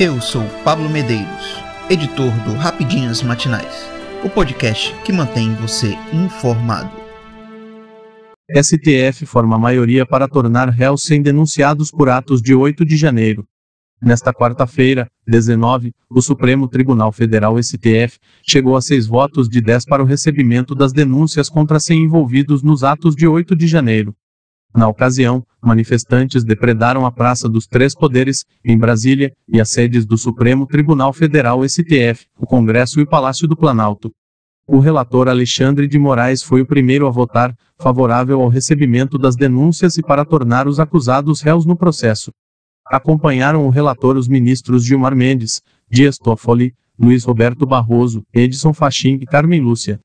Eu sou Pablo Medeiros, editor do Rapidinhas Matinais, o podcast que mantém você informado. STF forma maioria para tornar réus sem denunciados por atos de 8 de janeiro. Nesta quarta-feira, 19, o Supremo Tribunal Federal STF chegou a seis votos de 10 para o recebimento das denúncias contra 100 envolvidos nos atos de 8 de janeiro. Na ocasião, manifestantes depredaram a Praça dos Três Poderes, em Brasília, e as sedes do Supremo Tribunal Federal STF, o Congresso e o Palácio do Planalto. O relator Alexandre de Moraes foi o primeiro a votar, favorável ao recebimento das denúncias e para tornar os acusados réus no processo. Acompanharam o relator os ministros Gilmar Mendes, Dias Toffoli, Luiz Roberto Barroso, Edson Fachin e Carmen Lúcia.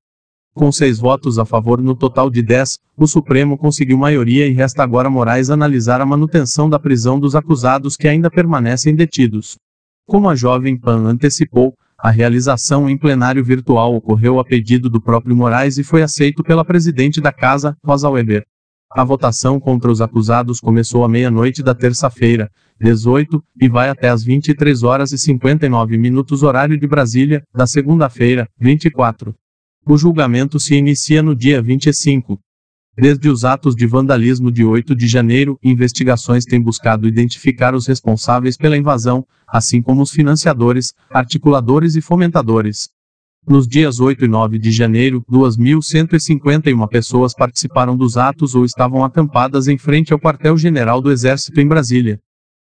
Com seis votos a favor no total de dez, o Supremo conseguiu maioria e resta agora Moraes analisar a manutenção da prisão dos acusados que ainda permanecem detidos. Como a Jovem Pan antecipou, a realização em plenário virtual ocorreu a pedido do próprio Moraes e foi aceito pela presidente da casa, Rosa Weber. A votação contra os acusados começou à meia-noite da terça-feira, 18, e vai até às 23 horas e 59 minutos horário de Brasília, da segunda-feira, 24. O julgamento se inicia no dia 25. Desde os atos de vandalismo de 8 de janeiro, investigações têm buscado identificar os responsáveis pela invasão, assim como os financiadores, articuladores e fomentadores. Nos dias 8 e 9 de janeiro, 2.151 pessoas participaram dos atos ou estavam acampadas em frente ao quartel-general do Exército em Brasília.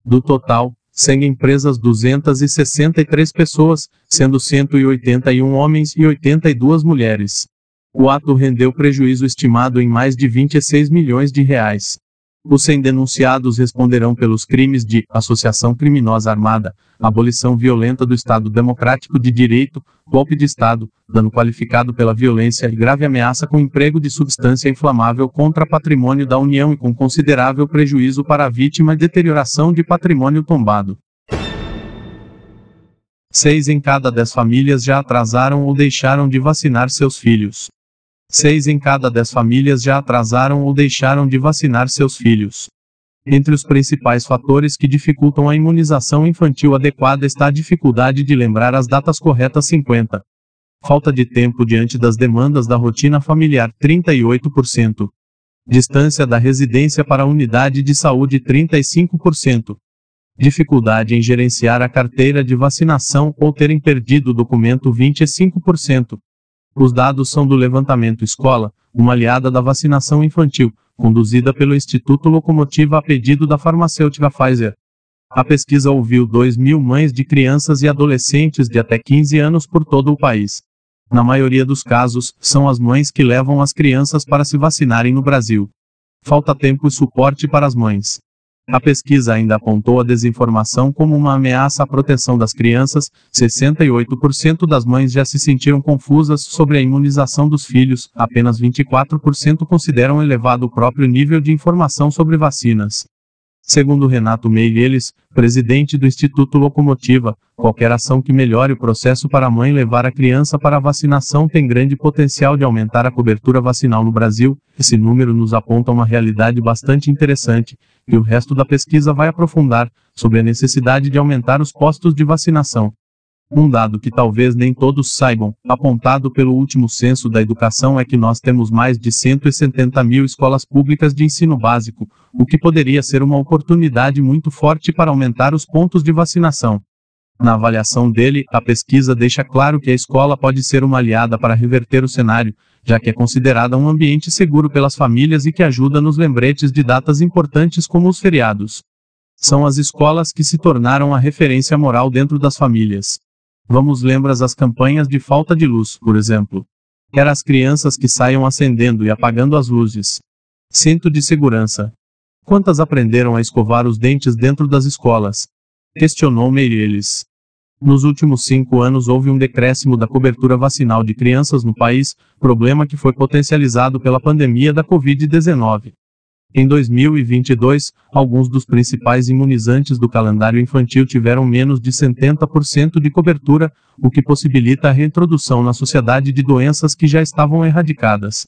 Do total, 100 empresas 263 pessoas, sendo 181 homens e 82 mulheres. O ato rendeu prejuízo estimado em mais de 26 milhões de reais. Os 100 denunciados responderão pelos crimes de associação criminosa armada, abolição violenta do Estado Democrático de Direito, golpe de Estado, dano qualificado pela violência e grave ameaça com emprego de substância inflamável contra patrimônio da União e com considerável prejuízo para a vítima e deterioração de patrimônio tombado. Seis em cada dez famílias já atrasaram ou deixaram de vacinar seus filhos. Seis em cada dez famílias já atrasaram ou deixaram de vacinar seus filhos. Entre os principais fatores que dificultam a imunização infantil adequada está a dificuldade de lembrar as datas corretas 50. Falta de tempo diante das demandas da rotina familiar 38%. Distância da residência para a unidade de saúde 35%. Dificuldade em gerenciar a carteira de vacinação ou terem perdido o documento 25%. Os dados são do levantamento Escola, uma aliada da vacinação infantil, conduzida pelo Instituto Locomotiva a pedido da farmacêutica Pfizer. A pesquisa ouviu 2 mil mães de crianças e adolescentes de até 15 anos por todo o país. Na maioria dos casos, são as mães que levam as crianças para se vacinarem no Brasil. Falta tempo e suporte para as mães. A pesquisa ainda apontou a desinformação como uma ameaça à proteção das crianças. 68% das mães já se sentiram confusas sobre a imunização dos filhos, apenas 24% consideram elevado o próprio nível de informação sobre vacinas. Segundo Renato Meirelles, presidente do Instituto Locomotiva, qualquer ação que melhore o processo para a mãe levar a criança para a vacinação tem grande potencial de aumentar a cobertura vacinal no Brasil. Esse número nos aponta uma realidade bastante interessante, e o resto da pesquisa vai aprofundar, sobre a necessidade de aumentar os postos de vacinação. Um dado que talvez nem todos saibam, apontado pelo último censo da educação, é que nós temos mais de 170 mil escolas públicas de ensino básico, o que poderia ser uma oportunidade muito forte para aumentar os pontos de vacinação. Na avaliação dele, a pesquisa deixa claro que a escola pode ser uma aliada para reverter o cenário, já que é considerada um ambiente seguro pelas famílias e que ajuda nos lembretes de datas importantes como os feriados. São as escolas que se tornaram a referência moral dentro das famílias. Vamos lembrar as campanhas de falta de luz, por exemplo. Quer as crianças que saiam acendendo e apagando as luzes. Cinto de segurança. Quantas aprenderam a escovar os dentes dentro das escolas? Questionou Meirelles. Nos últimos cinco anos houve um decréscimo da cobertura vacinal de crianças no país, problema que foi potencializado pela pandemia da Covid-19. Em 2022, alguns dos principais imunizantes do calendário infantil tiveram menos de 70% de cobertura, o que possibilita a reintrodução na sociedade de doenças que já estavam erradicadas.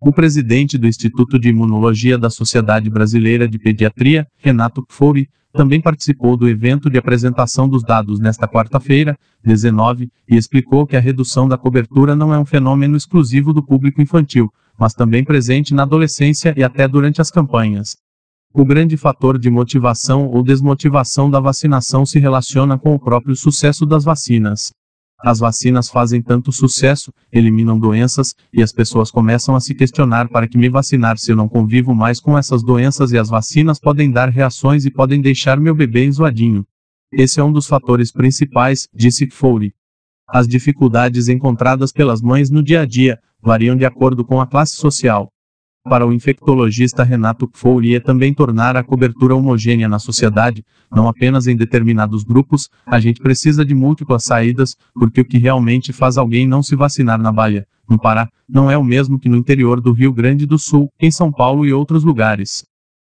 O presidente do Instituto de Imunologia da Sociedade Brasileira de Pediatria, Renato Fouri, também participou do evento de apresentação dos dados nesta quarta-feira, 19, e explicou que a redução da cobertura não é um fenômeno exclusivo do público infantil, mas também presente na adolescência e até durante as campanhas. O grande fator de motivação ou desmotivação da vacinação se relaciona com o próprio sucesso das vacinas. As vacinas fazem tanto sucesso, eliminam doenças, e as pessoas começam a se questionar para que me vacinar se eu não convivo mais com essas doenças e as vacinas podem dar reações e podem deixar meu bebê enzoadinho. Esse é um dos fatores principais, disse Foley. As dificuldades encontradas pelas mães no dia a dia variam de acordo com a classe social. Para o infectologista Renato Foley é também tornar a cobertura homogênea na sociedade, não apenas em determinados grupos, a gente precisa de múltiplas saídas, porque o que realmente faz alguém não se vacinar na Bahia, no Pará, não é o mesmo que no interior do Rio Grande do Sul, em São Paulo e outros lugares.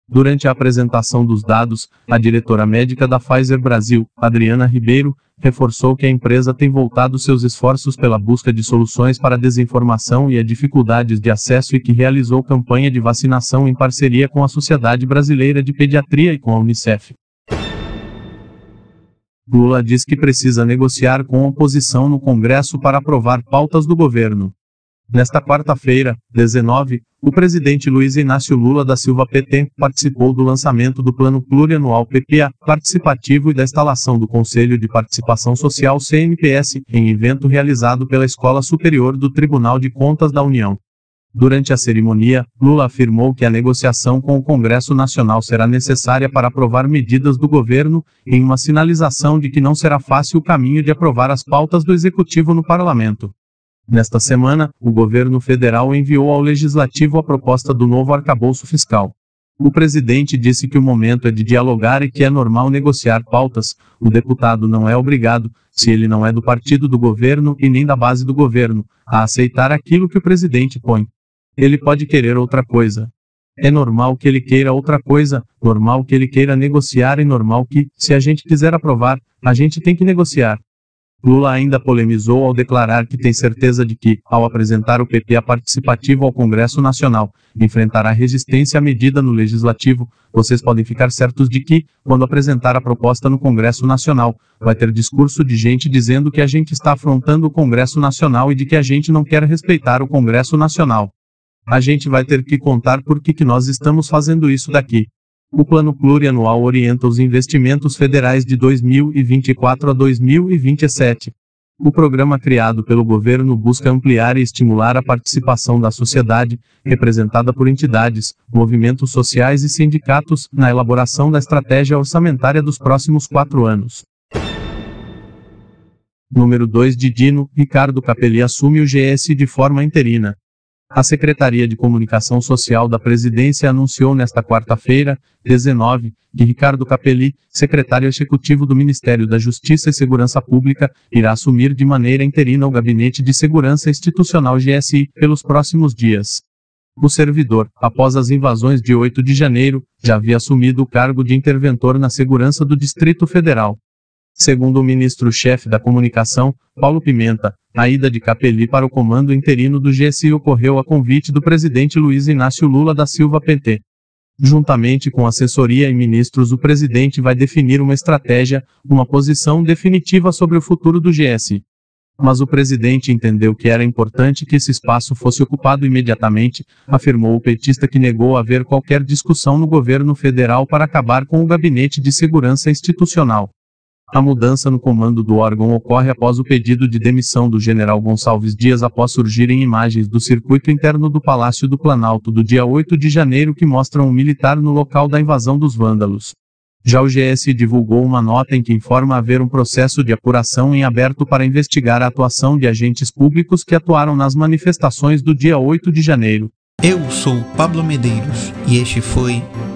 Durante a apresentação dos dados, a diretora médica da Pfizer Brasil, Adriana Ribeiro, reforçou que a empresa tem voltado seus esforços pela busca de soluções para a desinformação e a dificuldades de acesso e que realizou campanha de vacinação em parceria com a Sociedade Brasileira de Pediatria e com a Unicef. Lula diz que precisa negociar com a oposição no Congresso para aprovar pautas do governo. Nesta quarta-feira, 19, o presidente Luiz Inácio Lula da Silva PT participou do lançamento do Plano Plurianual PPA participativo e da instalação do Conselho de Participação Social CNPS, em evento realizado pela Escola Superior do Tribunal de Contas da União. Durante a cerimônia, Lula afirmou que a negociação com o Congresso Nacional será necessária para aprovar medidas do governo, em uma sinalização de que não será fácil o caminho de aprovar as pautas do executivo no parlamento. Nesta semana, o governo federal enviou ao legislativo a proposta do novo arcabouço fiscal. O presidente disse que o momento é de dialogar e que é normal negociar pautas. O deputado não é obrigado, se ele não é do partido do governo e nem da base do governo, a aceitar aquilo que o presidente põe. Ele pode querer outra coisa. É normal que ele queira outra coisa, normal que ele queira negociar e normal que, se a gente quiser aprovar, a gente tem que negociar. Lula ainda polemizou ao declarar que tem certeza de que, ao apresentar o PPA participativo ao Congresso Nacional, enfrentará resistência à medida no Legislativo. Vocês podem ficar certos de que, quando apresentar a proposta no Congresso Nacional, vai ter discurso de gente dizendo que a gente está afrontando o Congresso Nacional e de que a gente não quer respeitar o Congresso Nacional. A gente vai ter que contar por que, que nós estamos fazendo isso daqui. O Plano Plurianual orienta os investimentos federais de 2024 a 2027. O programa criado pelo governo busca ampliar e estimular a participação da sociedade, representada por entidades, movimentos sociais e sindicatos, na elaboração da estratégia orçamentária dos próximos quatro anos. Número 2 de Dino, Ricardo Capelli assume o GS de forma interina. A Secretaria de Comunicação Social da Presidência anunciou nesta quarta-feira, 19, que Ricardo Capelli, secretário executivo do Ministério da Justiça e Segurança Pública, irá assumir de maneira interina o Gabinete de Segurança Institucional GSI pelos próximos dias. O servidor, após as invasões de 8 de janeiro, já havia assumido o cargo de interventor na segurança do Distrito Federal. Segundo o ministro-chefe da comunicação, Paulo Pimenta, a ida de Capelli para o comando interino do GSI ocorreu a convite do presidente Luiz Inácio Lula da Silva PT. Juntamente com assessoria e ministros, o presidente vai definir uma estratégia, uma posição definitiva sobre o futuro do GSI. Mas o presidente entendeu que era importante que esse espaço fosse ocupado imediatamente, afirmou o petista que negou haver qualquer discussão no governo federal para acabar com o gabinete de segurança institucional. A mudança no comando do órgão ocorre após o pedido de demissão do general Gonçalves Dias após surgirem imagens do circuito interno do Palácio do Planalto do dia 8 de janeiro que mostram um militar no local da invasão dos vândalos. Já o GS divulgou uma nota em que informa haver um processo de apuração em aberto para investigar a atuação de agentes públicos que atuaram nas manifestações do dia 8 de janeiro. Eu sou Pablo Medeiros e este foi